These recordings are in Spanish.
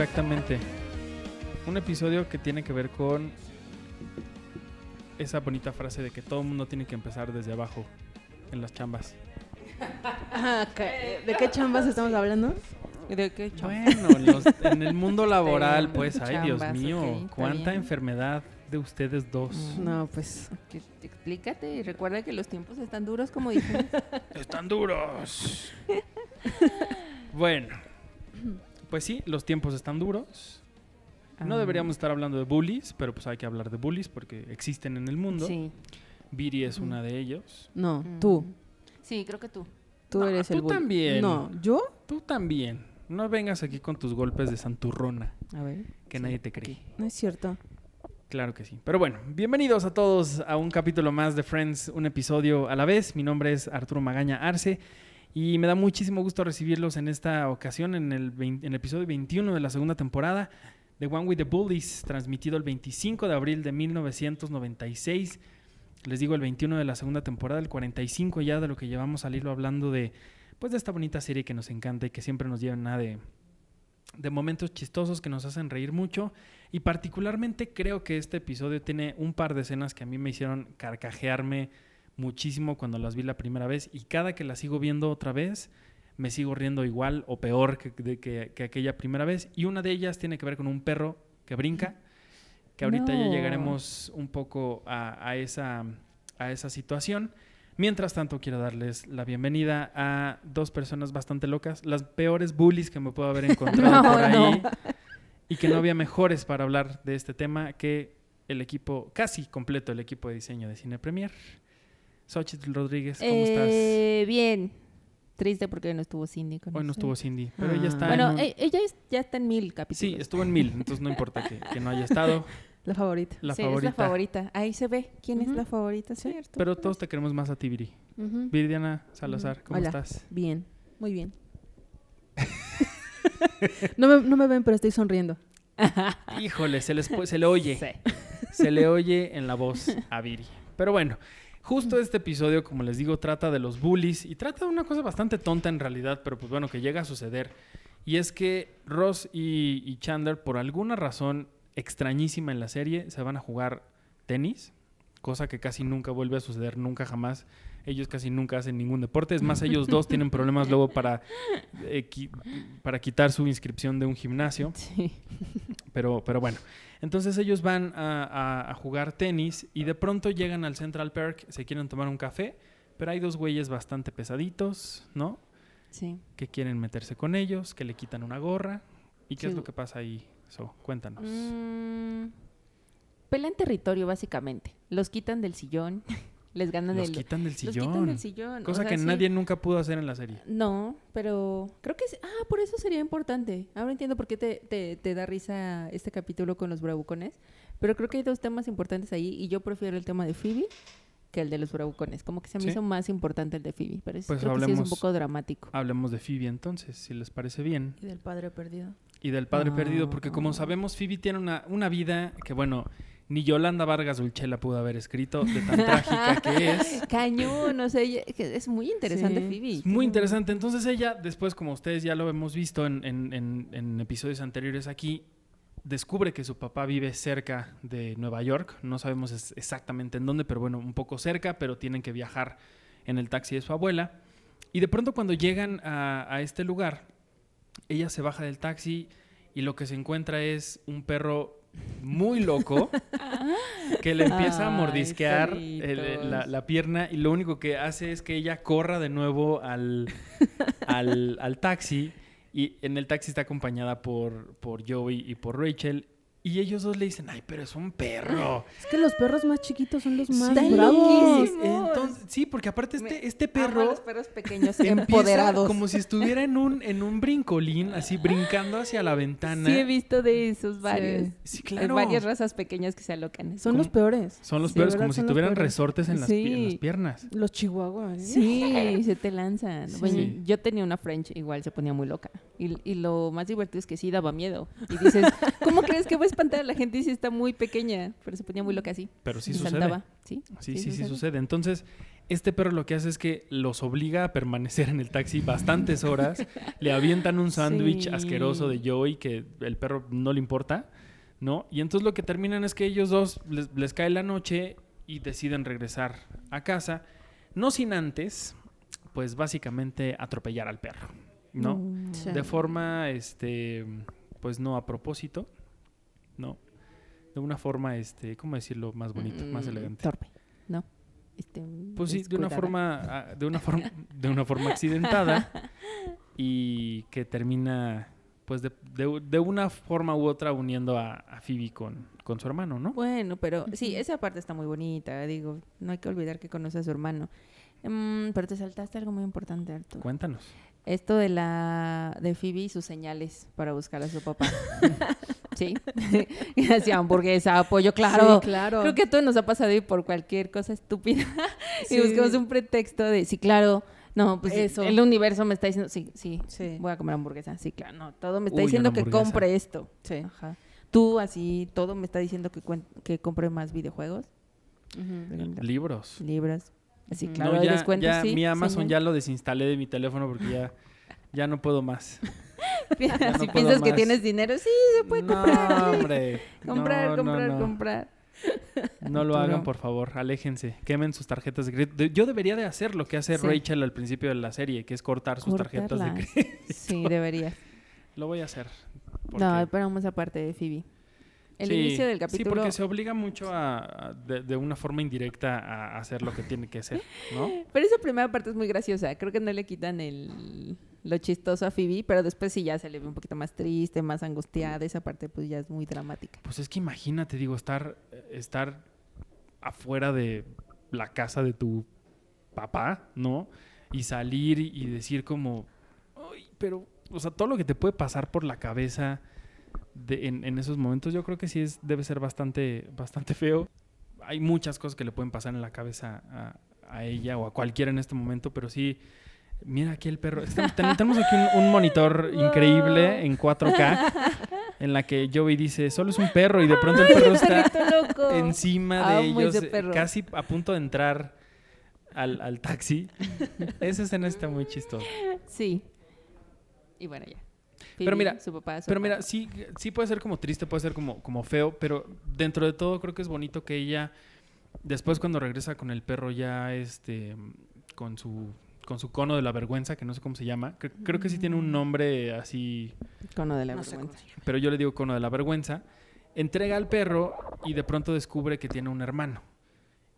Exactamente. Un episodio que tiene que ver con esa bonita frase de que todo el mundo tiene que empezar desde abajo en las chambas. Ah, ¿De qué chambas estamos hablando? ¿De qué chamba? Bueno, en, los- en el mundo laboral, pues, ay Dios mío, cuánta bien. enfermedad de ustedes dos. Mm. No, pues. Que- Explícate y recuerda que los tiempos están duros, como dijimos. Están duros. bueno, pues sí, los tiempos están duros. No Ah, deberíamos estar hablando de bullies, pero pues hay que hablar de bullies porque existen en el mundo. Sí. Viri es una de ellos. No, Mm. tú. Sí, creo que tú. Tú No, eres tú el bull. también. No, ¿yo? Tú también. No vengas aquí con tus golpes de santurrona, A ver. que Sí, nadie te cree. aquí. No es cierto. Claro que sí. Pero bueno, bienvenidos a todos a un capítulo más de Friends, un episodio a la vez. Mi nombre es Arturo Magaña Arce y me da muchísimo gusto recibirlos en esta ocasión, en el, vein- en el episodio 21 de la segunda temporada de One with the Bullies, transmitido el 25 de abril de 1996. Les digo el 21 de la segunda temporada, el 45 ya de lo que llevamos al hilo hablando de, pues, de esta bonita serie que nos encanta y que siempre nos llena de, de momentos chistosos que nos hacen reír mucho. Y particularmente creo que este episodio tiene un par de escenas que a mí me hicieron carcajearme muchísimo cuando las vi la primera vez. Y cada que las sigo viendo otra vez, me sigo riendo igual o peor que, de- que- que aquella primera vez. Y una de ellas tiene que ver con un perro que brinca. Que ahorita ya llegaremos un poco a, a esa, a esa situación. Mientras tanto, quiero darles la bienvenida a dos personas bastante locas, las peores bullies que me puedo haber encontrado No, por ahí. no. Y que no había mejores para hablar de este tema que el equipo, casi completo el equipo de diseño de Cine Premier. Xochitl Rodríguez, ¿cómo Eh, Bien. Triste porque no estuvo Cindy con estás? Hoy no estuvo Cindy, pero ella Ah. está Bueno, en un- e- ella es- ya está en mil capítulos. Sí, estuvo en mil, entonces no importa que, que no haya estado. La favorita. La Sí, favorita. es la favorita. Ahí se ve quién es la favorita, ¿cierto? Pero todos te queremos más a ti, Viri. Viridiana Salazar, ¿cómo Hola. estás? Bien, muy bien. no, me, no me ven, pero estoy sonriendo. Híjole, se, les se le oye. Sí. se le oye en la voz a Viri. Pero bueno, justo este episodio, como les digo, trata de los bullies y trata de una cosa bastante tonta en realidad, pero pues bueno, que llega a suceder. Y es que Ross y, y Chandler, por alguna razón extrañísima en la serie, se van a jugar tenis, cosa que casi nunca vuelve a suceder, nunca jamás. Ellos casi nunca hacen ningún deporte. Es más, ellos dos tienen problemas luego para, eh, qui- para quitar su inscripción de un gimnasio. Sí. Pero, pero bueno, entonces ellos van a, a- a jugar tenis y de pronto llegan al Central Park, se quieren tomar un café, pero hay dos güeyes bastante pesaditos, ¿no? Sí. Que quieren meterse con ellos, que le quitan una gorra. ¿Y qué es lo que pasa ahí? So, cuéntanos. Mm, pelean territorio, básicamente. Los quitan del sillón. Les ganan Los el. quitan del los sillón. quitan del sillón. o Cosa sea, que sí. nadie nunca pudo hacer en la serie. No, pero creo que... Ah, por eso sería importante. Ahora entiendo por qué te, te, te da risa este capítulo con los bravucones. Pero creo que hay dos temas importantes ahí y yo prefiero el tema de Phoebe que el de los bravucones. Como que se me Sí. hizo más importante el de Phoebe. Pero es- Pues creo que sí es un hablemos- poco dramático. Hablemos de Phoebe entonces, si les parece bien. Y del padre perdido. Y del padre perdido, porque como sabemos, Phoebe tiene una, una vida que, bueno, ni Yolanda Vargas Dulce la pudo haber escrito de tan trágica que es. Cañón, o sea, es muy interesante Sí. Phoebe. Es muy interesante. Entonces ella, después, como ustedes ya lo hemos visto en, en- en- en episodios anteriores aquí, descubre que su papá vive cerca de Nueva York. No sabemos es- exactamente en dónde, pero bueno, un poco cerca, pero tienen que viajar en el taxi de su abuela. Y de pronto cuando llegan a, a este lugar, ella se baja del taxi y lo que se encuentra es un perro muy loco que le empieza a Ay, mordisquear el- la, la pierna y lo único que hace es que ella corra de nuevo al, al, al taxi y en el taxi está acompañada por, por Joey y por Rachel y ellos dos le dicen, ay, pero es un perro. Es que los perros más chiquitos son los más Están bravos. Entonces, sí, porque aparte este, Me este Amo perro los perros pequeños empoderados. como si estuviera en un, en un brincolín, así brincando hacia la ventana. Sí, he visto de esos varios. Sí, Hay claro. varias razas pequeñas que se alocan. Son los peores. Son los Sí, ¿verdad? como si tuvieran peores. resortes en las, pi- en las Sí. piernas. Los chihuahuas. ¿eh? Sí, se te lanzan. Bueno, Sí. yo tenía una French, igual se ponía muy loca. Y, y lo más divertido es que sí daba miedo. Y dices, ¿cómo crees que a espantar a la gente si está muy pequeña? Pero se ponía muy loca así. Pero sí y sucede. saltaba. Sí, Sí, sí, sí sucede. Entonces, Este perro lo que hace es que los obliga a permanecer en el taxi bastantes horas. le avientan un sándwich Sí. asqueroso de Joey que el perro no le importa, ¿no? Y entonces lo que terminan es que ellos dos les, les cae la noche y deciden regresar a casa, no sin antes, pues básicamente atropellar al perro, ¿no? Mm. Sí. De forma, este, pues no a propósito, ¿no? De una forma, este, ¿cómo decirlo? Más bonita, más Mm, elegante. Torpe, ¿no? Este, Pues sí, de una forma, ah, de una forma, de una forma accidentada y que termina, pues de, de- de una forma u otra uniendo a, a Phoebe con, con su hermano, ¿no? Bueno, pero sí, esa parte está muy bonita. Digo, no hay que olvidar que conoce a su hermano. Mm, pero te saltaste algo muy importante, Arturo. Cuéntanos. Esto de la de Phoebe y sus señales para buscar a su papá. sí. y hacía hamburguesa, pollo, claro. Sí, claro. Creo que a todos nos ha pasado ir por cualquier cosa estúpida y Sí. buscamos un pretexto de, sí, claro, no, pues Eso. el universo me está diciendo, sí, sí, Sí. voy a comer hamburguesa, sí, claro, no, todo me está Uy, diciendo que compre esto. Sí. Ajá. Tú así, todo me está diciendo que, que compre más videojuegos, Ujú. Libros. libros. Así, Ujú. claro, no, ya, descuentos, ya sí, mi Amazon ya lo desinstalé de mi teléfono porque ya, ya no puedo más. si no puedo piensas que tienes dinero, sí, se puede no, comprar. hombre. Comprar, No, comprar, comprar. No lo hagan, por favor. Aléjense. Quemen sus tarjetas de crédito. Yo debería de hacer lo que hace Sí. Rachel al principio de la serie, que es cortar sus tarjetas de crédito. Sí, deberías. Lo voy a hacer. No, pero vamos aparte de Phoebe. El Sí, inicio del Sí, capítulo. porque se obliga mucho a, a- de, de una forma indirecta a hacer lo que tiene que ser, ¿no? Pero esa primera parte es muy graciosa. Creo que no le quitan el lo chistoso a Phoebe, pero después sí ya se le ve un poquito más triste, más angustiada. Esa parte pues ya es muy dramática. Pues es que imagínate, digo, estar, estar afuera de la casa de tu papá, ¿no? Y salir y, y decir como, "Ay, pero, o sea, todo lo que te puede pasar por la cabeza de- en, en esos momentos, yo creo que sí es, debe ser bastante, bastante feo. Hay muchas cosas que le pueden pasar en la cabeza a, a ella o a cualquiera en este momento, pero sí, mira aquí el perro. Estamos- ten- tenemos aquí un, un monitor increíble en 4K en la que Joey dice, solo es un perro y de pronto el perro está loco. encima de Amo ellos, perro. casi a punto de entrar al, al taxi. Esa escena está muy chistosa. Sí. Y bueno, ya. Pero mira, su papá, su Pero mira, sí, sí puede ser como triste, puede ser como, como feo, pero dentro de todo creo que es bonito que ella, después cuando regresa con el perro ya, este, con su, con su cono de la vergüenza, que no sé cómo se llama, cre- creo que sí tiene Mm. un nombre así, Cono de la No vergüenza. pero yo le digo cono de la vergüenza, entrega al perro y de pronto descubre que tiene un hermano.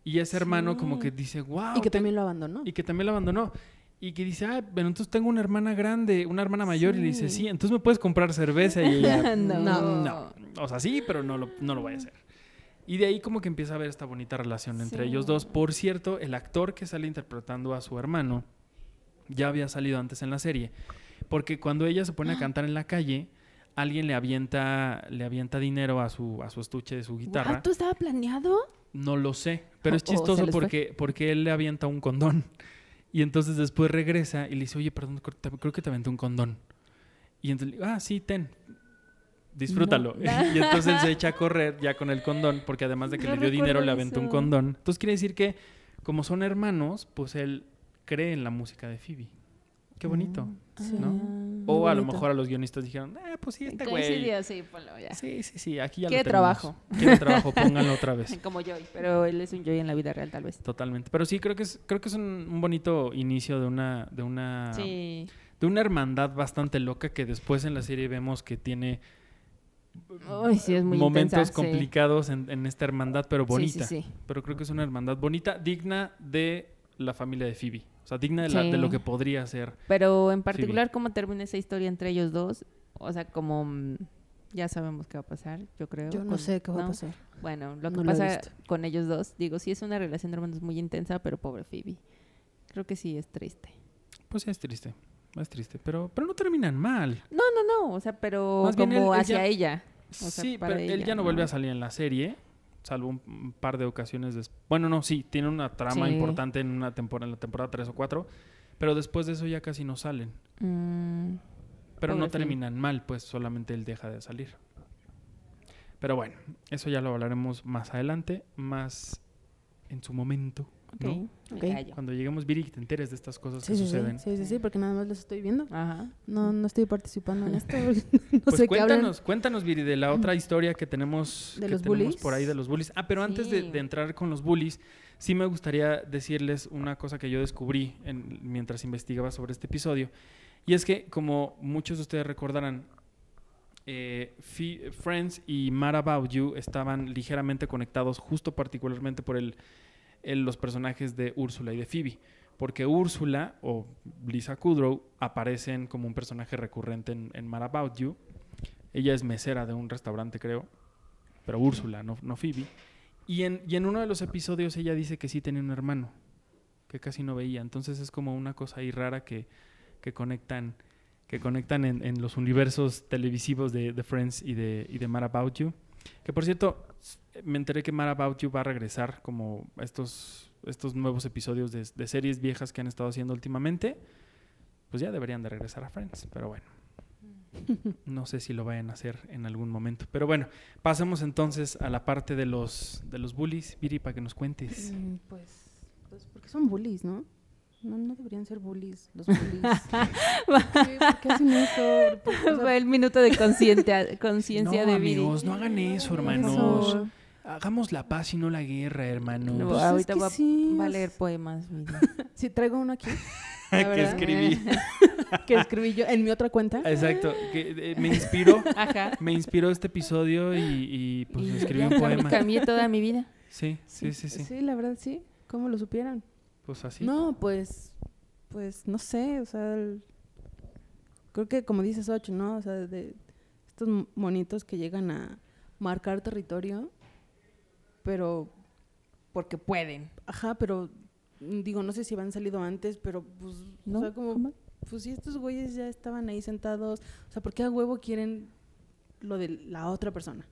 Y ese hermano como que dice, wow. Y que también lo abandonó. y que también lo abandonó. Y que dice, ah, pero entonces tengo una hermana grande, una hermana mayor. Y le dice, Sí. sí, entonces me puedes comprar cerveza. Y ella, No. no, no. O sea, sí, pero no lo, no lo voy a hacer. Y de ahí como que empieza a haber esta bonita relación entre Sí. ellos dos. Por cierto, el actor que sale interpretando a su hermano ya había salido antes en la serie. Porque cuando ella se pone a cantar en la calle, alguien le avienta, le avienta dinero a su, a su estuche de su guitarra. ¿Esto estaba planeado? No lo sé, pero es chistoso fue. porque, porque él le avienta un condón. Y entonces después regresa y le dice, oye, perdón, creo que te aventé un condón. Y entonces le digo, ah, sí, ten. Disfrútalo. No. y entonces él se echa a correr ya con el condón, porque además de que No le dio dinero, le aventó un condón. Entonces quiere decir que, como son hermanos, pues él cree en la música de Phoebe. Qué bonito. Sí. ¿no? Muy O a lo mejor a los guionistas dijeron, eh, pues sí, este güey. Sí, ponlo ya. Sí, sí, sí, aquí ya lo tenemos. trabajo. Quiere trabajo, pónganlo otra vez. Como Joy, pero él es un Joy en la vida real, tal vez. Totalmente. Pero sí, creo que es, creo que es un, un bonito inicio de una, de una, Sí. de una hermandad bastante loca que después en la serie vemos que tiene Uy, sí, es muy momentos intensa, sí. complicados en, en esta hermandad, pero bonita. Sí, sí, sí. Pero creo que es una hermandad bonita, digna de la familia de Phoebe. O sea, digna de, la- Sí. de lo que podría ser. Pero en particular, ¿cómo termina esa historia entre ellos dos? O sea, como mm, ya sabemos qué va a pasar, yo creo. Yo no con- sé qué va a pasar. Bueno, lo que No lo pasa visto. con ellos dos, digo, sí es una relación de hermanos muy intensa, pero pobre Phoebe. Creo que sí es triste. Pues es triste. Es triste. Pero, pero no terminan mal. No, no, no, o sea, pero Más como él hacia ella. sea, sí, para pero él ya no, ¿no? vuelve a salir en la serie, salvo un, par de ocasiones después. Bueno, no, sí, tiene una trama Sí. importante en una temporada, en la temporada 3 o 4, pero después de eso ya casi no salen. Mm, Pero no terminan mal, pues solamente él deja de salir. Pero bueno, eso ya lo hablaremos más adelante, más en su momento, Ok, ¿no? ok. Gallo. Cuando lleguemos, Viri, que te enteres de estas cosas Sí, que sí, suceden. sí, sí, sí, porque nada más los estoy viendo. Ajá. No, no estoy participando en esto. no Pues sé qué hablan. cuéntanos, cuéntanos, Viri, de la otra historia que tenemos, ¿De que los tenemos bullies? por ahí de los bullies. Ah, pero antes de, entrar con los bullies, sí me gustaría decirles una cosa que yo descubrí en- mientras investigaba sobre este episodio. Y es que, como muchos de ustedes recordarán, eh, Friends y Mad About You estaban ligeramente conectados, justo particularmente por el, el- los personajes de Úrsula y de Phoebe. Porque Úrsula o Lisa Kudrow aparecen como un personaje recurrente en, en Mad About You. Ella es mesera de un restaurante, creo. Pero Úrsula, no, no Phoebe. Y en, uno de los episodios ella dice que sí tenía un hermano, que casi no veía. Entonces es como una cosa ahí rara que, conectan, en, los universos televisivos de, de Friends y de, y de About You. Que por cierto, me enteré que Mad About You va a regresar como estos, estos nuevos episodios de, de series viejas que han estado haciendo últimamente. Pues ya deberían de regresar a Friends, pero bueno. No sé si lo vayan a hacer en algún momento. Pero bueno, pasemos entonces a la parte de los, de los bullies. Viri, para que nos cuentes. Mm, Pues, pues porque son bullies, ¿no? No, no deberían ser bullies, los bullies. ¿Qué, ¿Por qué hacen eso? Por- o sea, el minuto de conciencia no, de amigos, no hagan eso, hermanos. Hagamos la paz y no la guerra, hermanos. No, Pues es ahorita que va, sí, va a leer poemas. Viri. Sí, traigo uno aquí que escribí. que escribí yo en mi otra cuenta. Exacto. Que, eh, me inspiró. Ajá. Me inspiró este episodio y, y, pues Y escribí un poema. Cambié toda mi vida. Sí, sí, sí, sí. Sí, la verdad sí. ¿Cómo lo supieran? Pues así. No, pues, pues no sé, o sea, el- creo que como dices ocho, ¿no? O sea, de estos monitos que llegan a marcar territorio, pero, Porque pueden. ajá, pero mm, digo, no sé si habían salido antes, pero pues, No, o sea, como, jamás. pues si estos güeyes ya estaban ahí sentados, o sea, ¿por qué a huevo quieren lo de la otra persona?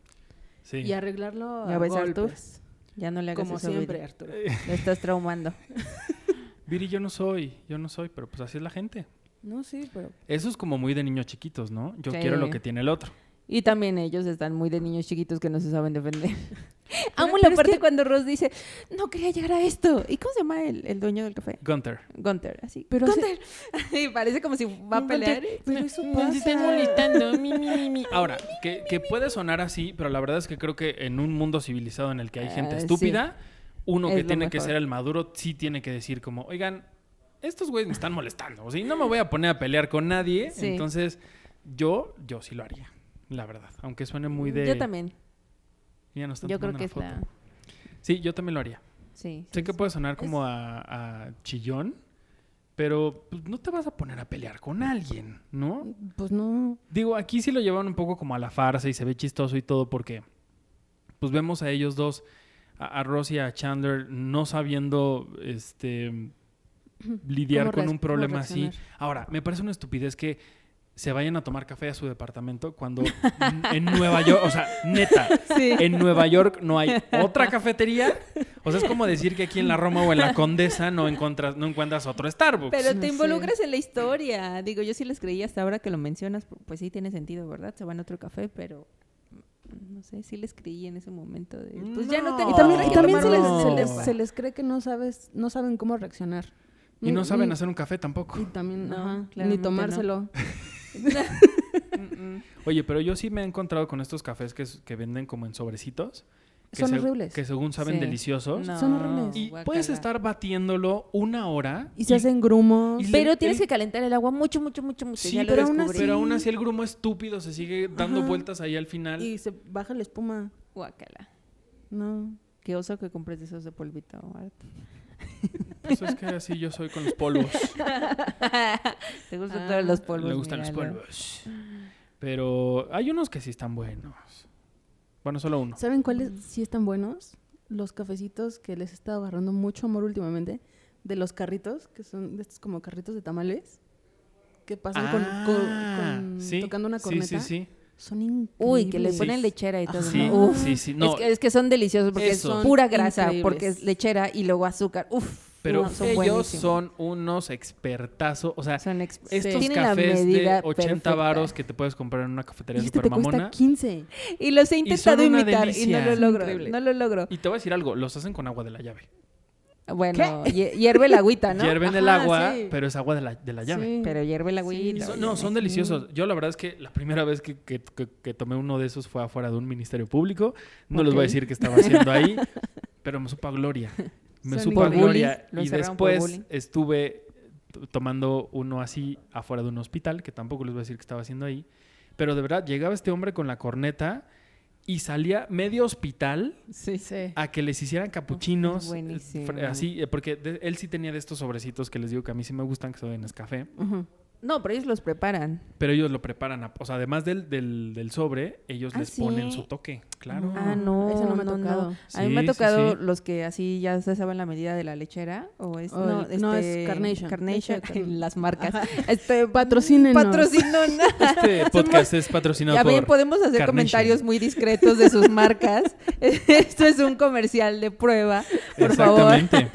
Sí. Y arreglarlo ¿Ya a golpes, Ya no le hagas como eso a siempre, Viri. Arturo. Lo estás traumando. Viri, yo no soy, yo no soy, pero pues así es la gente. No, sí, pero Eso es como muy de niños chiquitos, ¿no? Yo Sí. quiero lo que tiene el otro. Y también ellos están muy de niños chiquitos que no se saben defender. Amo la es parte que- cuando Ross dice, no quería llegar a esto. ¿Y cómo se llama el, el dueño del café? Gunter. Gunter, así. Pero Gunter. Y parece como si va a pelear. pero eso Me pasa. están molestando. mi, mi, mi, mi. Ahora, que, que puede sonar así, pero la verdad es que creo que en un mundo civilizado en el que hay gente Ah, sí. estúpida, uno Es que tiene que ser el maduro sí tiene que decir como, oigan, estos güeyes me están molestando. O sea, y no me voy a poner a pelear con nadie. Sí. Entonces, yo, yo sí lo haría. La verdad. Aunque suene muy de. Yo también. Ya están Yo creo que es la... foto. Sí, yo también lo haría. Sí. Sé sí, que sí. puede sonar como a, a chillón, pero pues, no te vas a poner a pelear con alguien, ¿no? Pues no. Digo, aquí sí lo llevan un poco como a la farsa y se ve chistoso y todo porque pues vemos a ellos dos, a, a Ross y a Chandler, no sabiendo este lidiar ¿Cómo con un problema así. Ahora, me parece una estupidez que se vayan a tomar café a su departamento cuando en- Nueva York, o sea, neta, Sí. en Nueva York no hay otra cafetería. O sea, es como decir que aquí en la Roma o en la Condesa no encuentras, no encuentras otro Starbucks. Pero te involucras en la historia. Digo, yo sí les creí hasta ahora que lo mencionas. Pues sí tiene sentido, ¿verdad? Se van a otro café, pero... No sé, sí les creí en ese momento de... Pues ya no Y también, y se, les, tomar se, una les, copa. se les cree que no sabes, no saben cómo reaccionar. y no saben hacer un café tampoco. Y también, No, ajá, ni no. Oye, pero yo sí me he encontrado con estos cafés que, que venden como en sobrecitos. Que Son horribles. Que según saben Sí. deliciosos. No, Son horribles. Y guácala. puedes estar batiéndolo una hora. Y se hacen grumos. y le- Pero tienes el- que calentar el agua mucho, mucho, mucho, mucho. Sí, ya lo pero aún descubrí. Pero aún así el grumo estúpido se sigue dando Ajá. vueltas ahí al final. Y se baja la espuma. Guácala. No. Qué oso que compres de esos de polvito. Pues es que así yo soy con los polvos. Te gustan Ah, todos los polvos. Me gustan los polvos. Pero hay unos que sí están buenos. Bueno, solo uno. ¿Saben cuáles sí están buenos? Los cafecitos que les he estado agarrando mucho amor últimamente. De los carritos, que son de estos como carritos de tamales. Que pasan con, con- Ah, con- sí, tocando una sí, corneta. Sí, sí, Son increíbles. Uy, que le Sí. ponen lechera y todo. Sí, ¿no? Uf. sí, sí. No, es, que, es que son deliciosos porque Eso. es pura grasa, Increíbles. porque es lechera y luego azúcar. Uf. pero no, son ellos son unos expertazos. O sea, Son ex- estos cafés de medida 80 perfecta. varos que te puedes comprar en una cafetería Y este super te cuesta mamona. 15. Y los he intentado imitar y no lo logro. Increíble. No lo logro. Y te voy a decir algo, los hacen con agua de la llave. Bueno, hie- hierve el agüita, ¿no? Hierven el agua, sí. pero es agua de la, de la llave. Sí. Pero hierve el agüita. Son- no, son deliciosos. Yo la verdad es que la primera vez que, que- que- que tomé uno de esos fue afuera de un ministerio público. No les voy a decir qué estaba haciendo ahí, pero me supo a gloria. Me Son supo a gloria. Y después estuve tomando uno así afuera de un hospital, que tampoco les voy a decir qué estaba haciendo ahí. Pero de verdad, llegaba este hombre con la corneta y salía medio hospital Sí. Sí. a que les hicieran capuchinos. Es buenísimo. eh, fr- Así, eh, porque de- él sí tenía de estos sobrecitos que les digo que a mí sí me gustan, que son en. Ujú. No, pero ellos los preparan. Pero ellos lo preparan, a- o sea, además del, del, del sobre, ellos ¿Ah, les ponen sí? su toque, claro. Ah, no. Ese no me ha no, tocado. A mí me ha Sí, sí, tocado sí. los que así ya se saben la medida de la lechera. O es, O no, el- no, es este, Carnation. Carnation, las marcas. Ajá. Este, Patrocínenos. patrocinan. Este podcast es patrocinado Ya por... bien, podemos hacer Carnation. comentarios muy discretos de sus marcas. Esto es un comercial de prueba, por favor. Exactamente.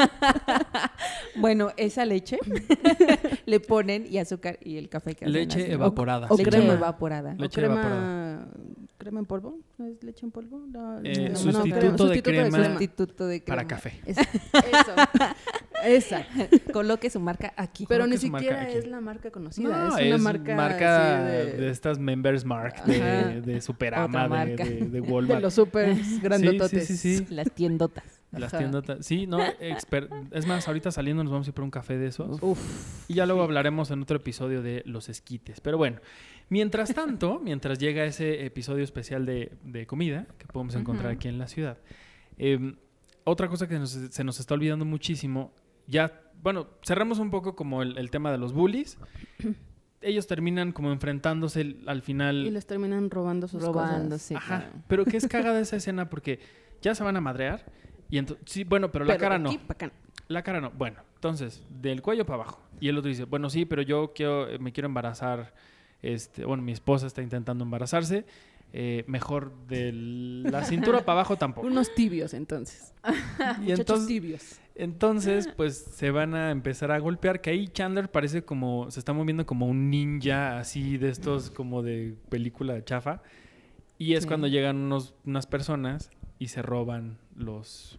Bueno, esa leche le ponen y azúcar y el café que hacen Leche así. evaporada. o se Leche crema. evaporada. Le- O Leche crema, evaporada. crema en polvo, ¿no es leche en polvo? No, Eh, no, no, sustituto crema. de Sustituto crema. Sustituto de Para crema. café. Es- eso. Esa. Coloque su marca aquí. Pero Coloque ni marca siquiera es la marca conocida, No, es una marca, así de... de, estas Members Mark, de, de Superama, de, marca. de, de de Walmart. los super grandototes. Sí, sí, sí. Las tiendotas. Las Ajá. tiendotas. Sí, no, exper- es más, ahorita saliendo nos vamos a ir por un café de esos. Uf. Y ya luego hablaremos en otro episodio de los esquites. Pero bueno, mientras tanto, mientras llega ese episodio especial de, de comida que podemos encontrar Ujú. aquí en la ciudad, eh, otra cosa que nos- se nos está olvidando muchísimo, ya, bueno, cerramos un poco como el, el tema de los bullies. Ellos terminan como enfrentándose al final. Y les terminan robando sus Robando, cosas. sí. Ajá. claro. Pero que es cagada esa escena porque ya se van a madrear. Y sí, bueno, pero la Pero cara no. La cara no. Bueno, entonces, del cuello para abajo. Y el otro dice, bueno, sí, pero yo quiero, eh, me quiero embarazar. Este, bueno, mi esposa está intentando embarazarse. eh, mejor de la cintura para abajo tampoco. Unos tibios, entonces. y Muchachos entonces, tibios. entonces, pues se van a empezar a golpear. Que ahí Chandler parece como, se está moviendo como un ninja, así de estos como de película chafa. Y es Sí. cuando llegan unos, unas personas y se roban los,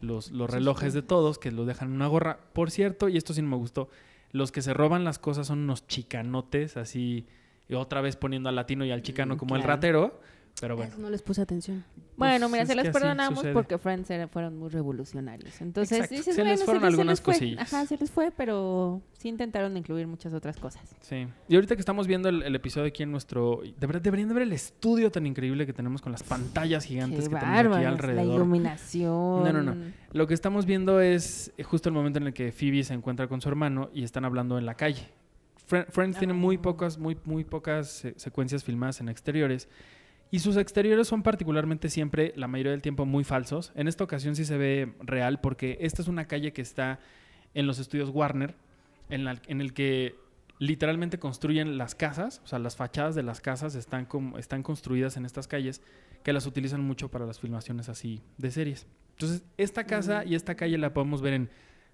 los, los relojes de todos, que los dejan en una gorra. Por cierto, y esto sí no me gustó, los que se roban las cosas son unos chicanotes, así, y otra vez poniendo al latino y al chicano Mm, como el ratero. Pero bueno. Eso no les puse atención. Bueno, Pues mira, se las perdonamos porque Friends era- fueron muy revolucionarios. Entonces, Exacto, dices, se les fueron les- algunas les fue. cosillas. Ajá, se les fue, pero sí intentaron incluir muchas otras cosas. Sí. Y ahorita que estamos viendo el, el episodio aquí en nuestro... De verdad, deberían de ver el estudio tan increíble que tenemos con las pantallas gigantes Qué que tenemos aquí bárbaros, la alrededor. iluminación. No, no, no. Lo que estamos viendo es justo el momento en el que Phoebe se encuentra con su hermano y están hablando en la calle. Friends tiene muy Ah. pocas, muy, muy pocas secuencias filmadas en exteriores. Y sus exteriores son particularmente siempre, la mayoría del tiempo, muy falsos. En esta ocasión sí se ve real porque esta es una calle que está en los estudios Warner, en, la- en el que literalmente construyen las casas, o sea, las fachadas de las casas están, como, están construidas en estas calles que las utilizan mucho para las filmaciones así de series. Entonces, esta casa y esta calle la podemos ver en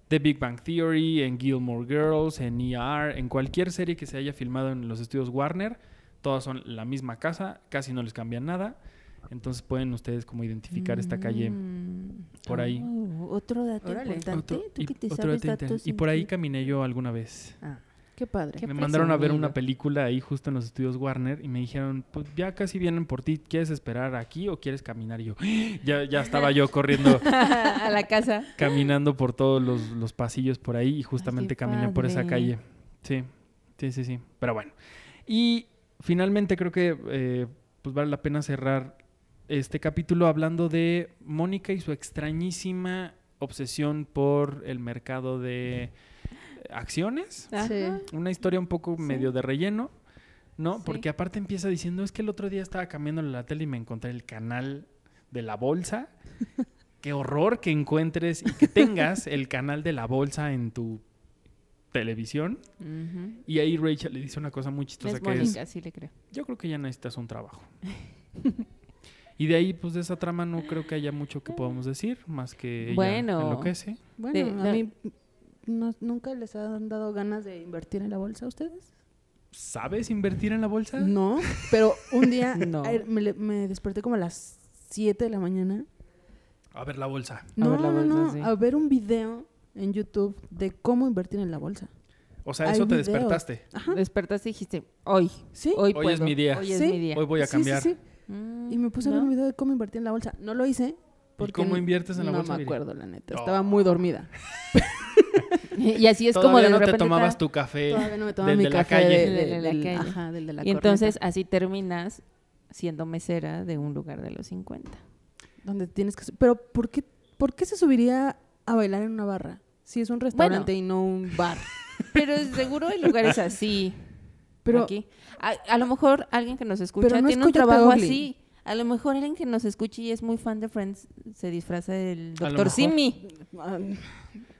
The Big Bang Theory, en Gilmore Girls, en ER, en cualquier serie que se haya filmado en los estudios Warner. Todas son la misma casa, casi no les cambian nada. Entonces pueden ustedes como identificar esta calle. Mm. por ahí. Oh, otro dato Órale. importante. Otro- Tú y, que te otro sabes dato inter- datos y por ahí caminé yo alguna vez. Ah, Qué padre. Qué me mandaron a ver una película ahí justo en los estudios Warner y me dijeron, pues ya casi vienen por ti, ¿quieres esperar aquí o quieres caminar? Y yo, ya, ya estaba yo corriendo, a la casa. caminando por todos los, los pasillos por ahí y justamente caminé por esa calle. Sí, sí, sí, sí. Pero bueno. Y finalmente creo que eh, pues vale la pena cerrar este capítulo hablando de Mónica y su extrañísima obsesión por el mercado de acciones. Ajá. Sí. Una historia un poco Sí. medio de relleno, ¿no? Sí. Porque aparte empieza diciendo, es que el otro día estaba cambiando la tele y me encontré el canal de la bolsa. Qué horror que encuentres y que tengas el canal de la bolsa en tu televisión. Y ahí Rachel le dice una cosa muy chistosa Es que es, Mónica, sí le creo. yo creo que ya necesitas un trabajo. y de ahí, pues de esa trama no creo que haya mucho que podamos decir, más que ella Bueno. enloquece. Bueno, De- a mí no- nunca les han dado ganas de invertir en la bolsa a ustedes. ¿Sabes invertir en la bolsa? No, pero un día No. ayer me, desperté como a las 7 de la mañana A ver la bolsa. No, ver la no, no, sí. a ver un video en YouTube de cómo invertir en la bolsa. O sea, Hay eso te videos. despertaste. Ajá. Despertaste y dijiste, hoy, Sí. hoy, Hoy es mi día. Hoy es Sí. mi día. Hoy voy a cambiar. Sí, sí, Mm, Y me puse a ver un video de cómo invertir en la bolsa. No lo hice. Porque cómo inviertes en la no bolsa, No me acuerdo, la neta. Oh. Estaba muy dormida. Y así es como de no te repente tomabas está- tu café. Todavía no me tomaba del mi de la café calle. de- Del de- de la calle. ajá, del de la Y entonces así terminas siendo mesera de un lugar de los 50. donde tienes que pero ¿por qué por qué se subiría a bailar en una barra? Si es un restaurante y no un bar. Pero seguro hay lugares así. Pero aquí. A, a lo mejor alguien que nos escucha no es tiene un trabajo así. A lo mejor alguien que nos escuche y es muy fan de Friends se disfraza del doctor. Simi.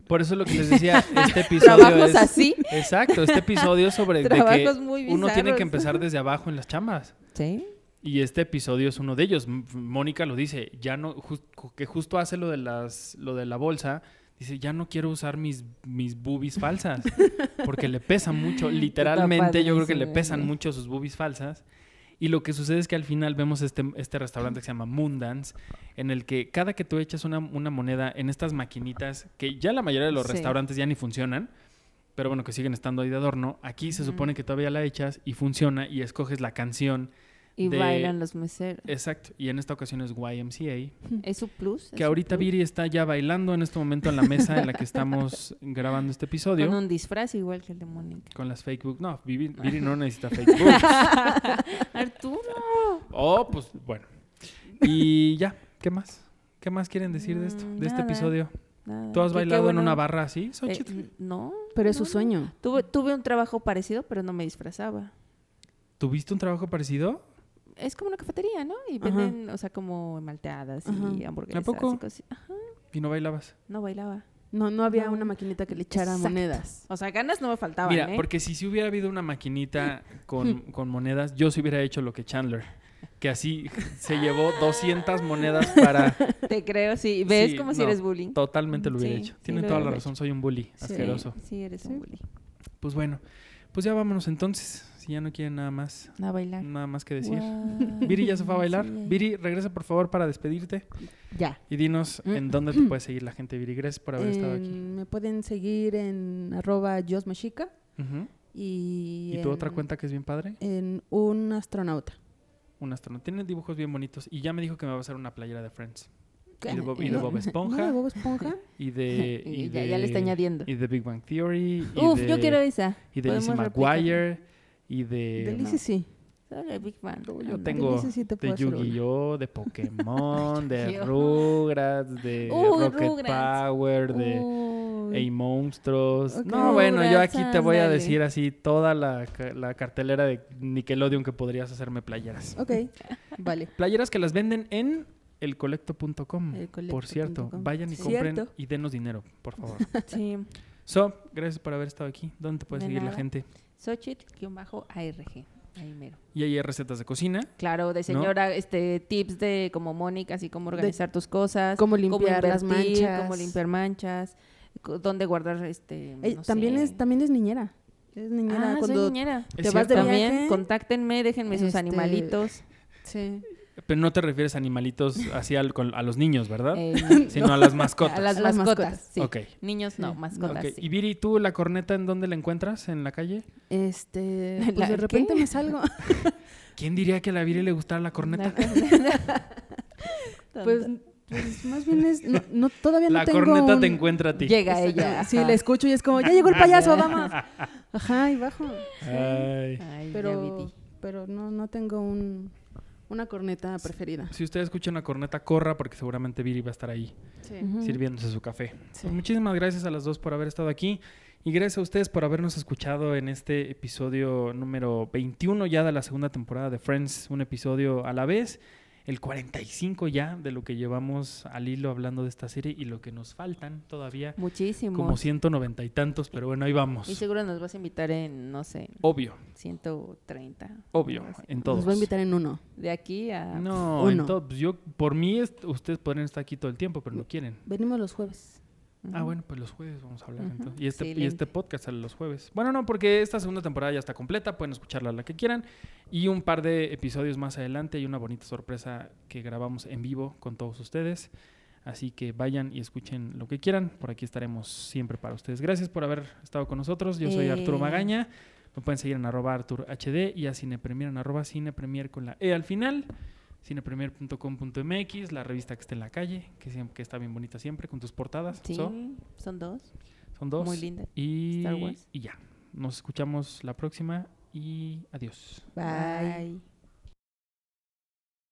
Por eso es lo que les decía, este episodio Trabajos es... así. Exacto, este episodio es sobre de que Trabajos muy uno tiene que empezar desde abajo en las chambas. Sí. Y este episodio es uno de ellos. Mónica lo dice, ya no, jus- que justo hace lo de las, lo de la bolsa. Dice, ya no quiero usar mis, mis boobies falsas. Porque le pesan mucho. Literalmente, yo creo que le pesan mucho sus boobies falsas. Y lo que sucede es que al final vemos este, este restaurante que se llama Moondance, en el que cada que tú echas una, una moneda en estas maquinitas, que ya la mayoría de los Sí. restaurantes ya ni funcionan, pero bueno, que siguen estando ahí de adorno, aquí se supone que todavía la echas y funciona y escoges la canción Y De- bailan los meseros. Exacto, y en esta ocasión es YMCA, ¿Es su plus? ¿Es que su ahorita plus? Viri está ya bailando en este momento en la mesa en la que estamos grabando este episodio Con un disfraz igual que el de Mónica. con las fake books. No, Viri, Viri no necesita fake books. Arturo. Oh, pues bueno. Y ya, ¿qué más? ¿Qué más quieren decir de esto, de este episodio? Nada. ¿Tú has Qué- qué bailado en una barra así, Eh, no. pero es su no. sueño. Tuve, tuve un trabajo parecido, pero no me disfrazaba. ¿Tuviste un trabajo parecido? Es como una cafetería, ¿no? Y Ajá. venden, o sea, como malteadas y hamburguesas. poco? y cosas. Ajá, Y no bailabas. no bailaba. No, no había No. una maquinita que le echara Exacto. monedas. O sea, ganas no me faltaban, Mira, ¿eh? porque si, si hubiera habido una maquinita con, con monedas, yo sí hubiera hecho lo que Chandler. Que así se llevó 200 monedas para... Te creo, sí. ¿Ves Sí, como si eres bullying? Totalmente lo hubiera Sí, hecho. sí Tienen toda la razón, soy un bully Sí. asqueroso. Sí, eres un bully. Pues bueno, pues ya vámonos entonces. Si ya no quieren nada más, A bailar. nada más que decir. Viri ya se fue a bailar. Sí. Viri, regresa por favor para despedirte Ya. y dinos Mm. en dónde te puede seguir la gente, Viri. Gracias por haber estado aquí. En- Me pueden seguir en arroba Josmexica Ujú. y, ¿Y tu otra en- cuenta que es bien padre? En un astronauta. Un astronauta. Tiene dibujos bien bonitos y ya me dijo que me va a hacer una playera de Friends. Y de Bob, y de Bob No, Esponja. de Bob Esponja. Y de... Y y ya, de- ya le está añadiendo. Y de Big Bang Theory. y Uf, de- yo quiero esa. Y de Lizzie. McGuire. Y de... de Lizzie sí. Solo el Big Bang. Yo tengo Lizzie sí te de. Yu-Gi-Oh, de Pokémon, de. Rugrats, de Rocket Rugrats. Power, de Uy. Ey Monstruos. No, bueno, yo aquí te voy a decir así toda la, la cartelera de Nickelodeon que podrías hacerme playeras. Ok, vale. Playeras que las venden en elcolecto.com. Elcolecto.com. Por cierto, vayan y compren Cierto. y denos dinero, por favor. Sí. So, gracias por haber estado aquí. ¿Dónde te puede De seguir la gente? Xochitl-ARG. Ahí mero. Y ahí hay recetas de cocina. Claro, de señora, este, tips de como Mónica, así como organizar tus cosas. Cómo limpiar las invertir, manchas. Cómo limpiar manchas. Dónde guardar, este, Ey, no también, sé. es, también es niñera. Es niñera Ah, cuando soy niñera. Es te vas de cierto. También, viaje. contáctenme, déjenme sus este, animalitos. Sí. Pero no te refieres a animalitos así al- con- a los niños, ¿verdad? eh, Sino a las mascotas. a las mascotas, sí. Ok. Niños no, Sí. mascotas, sí. Y Viri, ¿tú la corneta en dónde la encuentras? ¿En la calle? Este, ¿La pues de qué? repente me salgo. ¿Quién diría que a la Viri le gustara la corneta? pues, pues más bien es no, no, todavía no la tengo corneta un- te encuentra a ti. Llega ella. Sí, ajá. la escucho y es como, ya llegó el payaso, vamos. Ajá, y bajo. Ay. Ay, pero no, no tengo un, una corneta preferida. Si usted escucha una corneta, corra porque seguramente Viri va a estar ahí Sí. Sirviéndose su café. Sí. Pues muchísimas gracias a las dos por haber estado aquí y gracias a ustedes por habernos escuchado en este episodio número 21 ya de la segunda temporada de Friends, un episodio a la vez, el 45 ya de lo que llevamos al hilo hablando de esta serie y lo que nos faltan todavía, Muchísimos. como 190 y tantos, pero bueno, ahí vamos. Y seguro nos vas a invitar en, no sé, Obvio, 130. obvio, en todos. Nos va a invitar en uno. De aquí a... No, en Uno. todo. pues yo, por mí, ustedes podrían estar aquí todo el tiempo, pero no quieren. Venimos los jueves. Ujú. Ah, bueno, pues los jueves vamos a hablar Ujú, entonces. Y este, y excelente. este podcast sale los jueves. Bueno, no, porque esta segunda temporada ya está completa, pueden escucharla la que quieran. Y un par de episodios más adelante y una bonita sorpresa que grabamos en vivo con todos ustedes. Así que vayan y escuchen lo que quieran. Por aquí estaremos siempre para ustedes. Gracias por haber estado con nosotros. Yo soy Arturo Eh. Magaña. Me pueden seguir en arroba Artur HD y a Cinepremier en arroba Cinepremier con la E al final. Cinepremier.com.mx, la revista que está en la calle, que, siempre, que está bien bonita siempre, con tus portadas. Sí, So, son dos. son dos. Muy lindas. Y, Star Wars. y ya. Nos escuchamos la próxima y adiós. Bye.